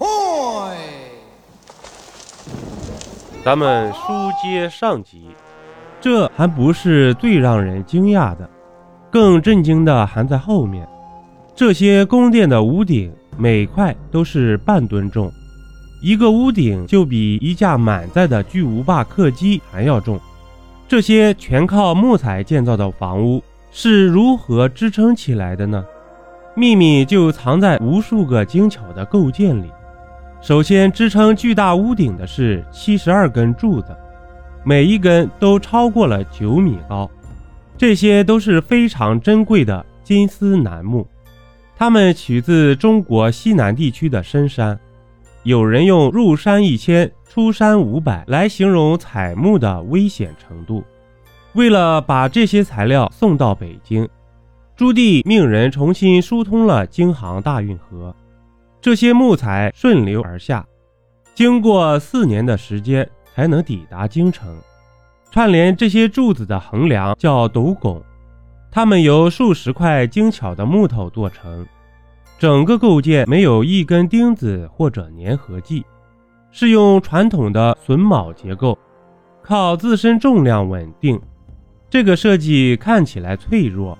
哦咱们书接上集这还不是最让人惊讶的更震惊的还在后面这些宫殿的屋顶每块都是半吨重一个屋顶就比一架满载的巨无霸客机还要重。这些全靠木材建造的房屋是如何支撑起来的呢？秘密就藏在无数个精巧的构件里。首先，支撑巨大屋顶的是七十二根柱子，每一根都超过了九米高。这些都是非常珍贵的金丝楠木，它们取自中国西南地区的深山。有人用“入山一千，出山五百”来形容采木的危险程度。为了把这些材料送到北京，朱棣命人重新疏通了京杭大运河。这些木材顺流而下，经过四年的时间才能抵达京城。串联这些柱子的横梁叫斗拱，它们由数十块精巧的木头做成。整个构件没有一根钉子或者粘合剂，是用传统的榫卯结构，靠自身重量稳定。这个设计看起来脆弱，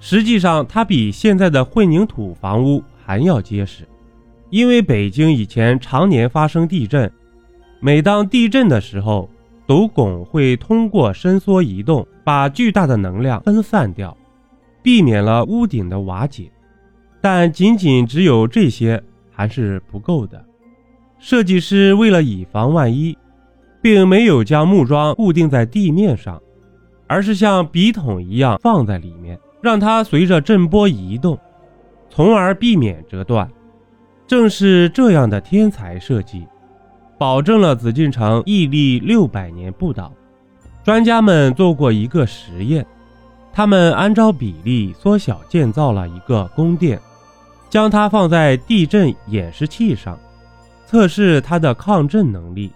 实际上它比现在的混凝土房屋还要结实。因为北京以前常年发生地震，每当地震的时候，斗拱会通过伸缩移动，把巨大的能量分散掉，避免了屋顶的瓦解。但仅仅只有这些还是不够的。设计师为了以防万一，并没有将木桩固定在地面上，而是像笔筒一样放在里面，让它随着震波移动，从而避免折断。正是这样的天才设计，保证了紫禁城屹立六百年不倒。专家们做过一个实验，他们按照比例缩小建造了一个宫殿，将它放在地震演示器上，测试它的抗震能力。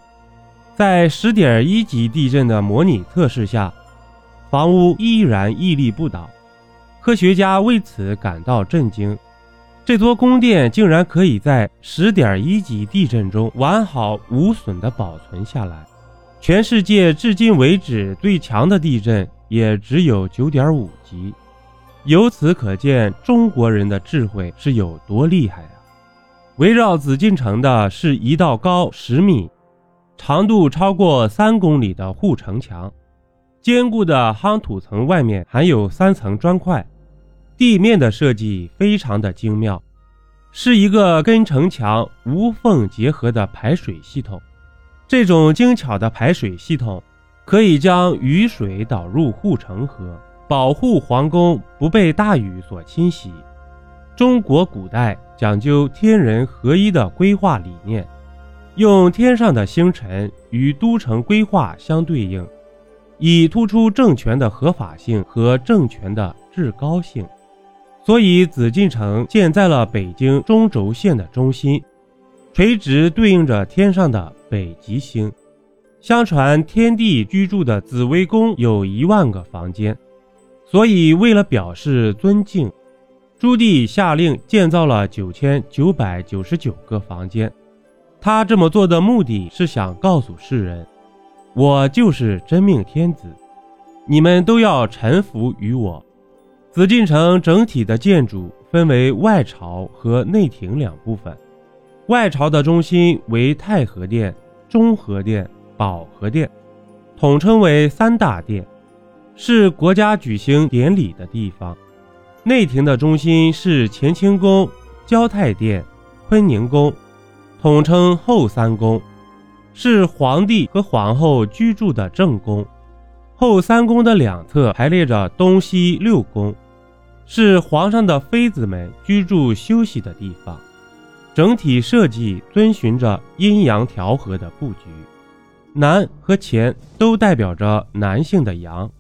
在十点一级地震的模拟测试下，房屋依然屹立不倒。科学家为此感到震惊。这座宫殿竟然可以在十点一级地震中完好无损地保存下来，全世界至今为止最强的地震也只有九点五级。由此可见，中国人的智慧是有多厉害啊！围绕紫禁城的是一道高十米、长度超过三公里的护城墙，坚固的夯土层外面还有三层砖块。地面的设计非常的精妙，是一个跟城墙无缝结合的排水系统。这种精巧的排水系统可以将雨水导入护城河，保护皇宫不被大雨所侵袭。中国古代讲究天人合一的规划理念，用天上的星辰与都城规划相对应，以突出政权的合法性和政权的至高性。所以，紫禁城建在了北京中轴线的中心，垂直对应着天上的北极星。相传，天帝居住的紫微宫有一万个房间，所以为了表示尊敬，朱棣下令建造了九千九百九十九个房间。他这么做的目的是想告诉世人：我就是真命天子，你们都要臣服于我。紫禁城整体的建筑分为外朝和内廷两部分。外朝的中心为太和殿、中和殿、保和殿，统称为三大殿，是国家举行典礼的地方。内廷的中心是乾清宫、交泰殿、坤宁宫，统称后三宫，是皇帝和皇后居住的正宫。后三宫的两侧排列着东西六宫，是皇上的妃子们居住休息的地方。整体设计遵循着阴阳调和的布局，南和前都代表着男性的阳，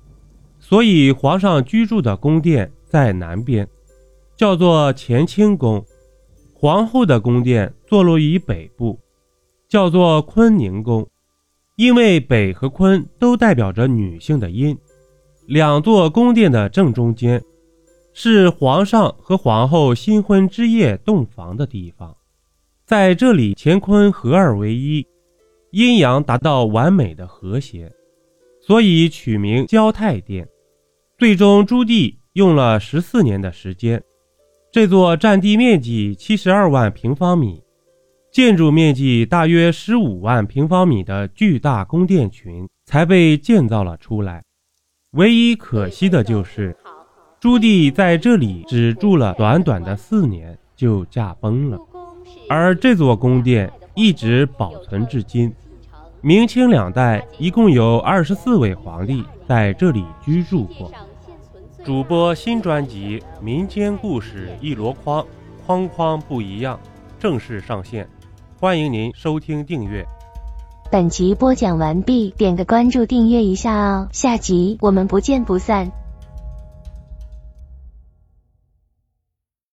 所以皇上居住的宫殿在南边，叫做乾清宫；皇后的宫殿坐落于北部，叫做坤宁宫。因为北和坤都代表着女性的阴，两座宫殿的正中间是皇上和皇后新婚之夜洞房的地方，在这里乾坤合二为一，阴阳达到完美的和谐，所以取名交泰殿。最终，朱棣用了十四年的时间，这座占地面积七十二万平方米、建筑面积大约十五万平方米的巨大宫殿群才被建造了出来。唯一可惜的就是，朱棣在这里只住了短短的四年就驾崩了，而这座宫殿。一直保存至今。明清两代一共有二十四位皇帝在这里居住过。主播新专辑《民间故事一箩筐》，筐筐不一样，正式上线，欢迎您收听订阅。本集播讲完毕，点个关注，订阅一下哦，下集我们不见不散。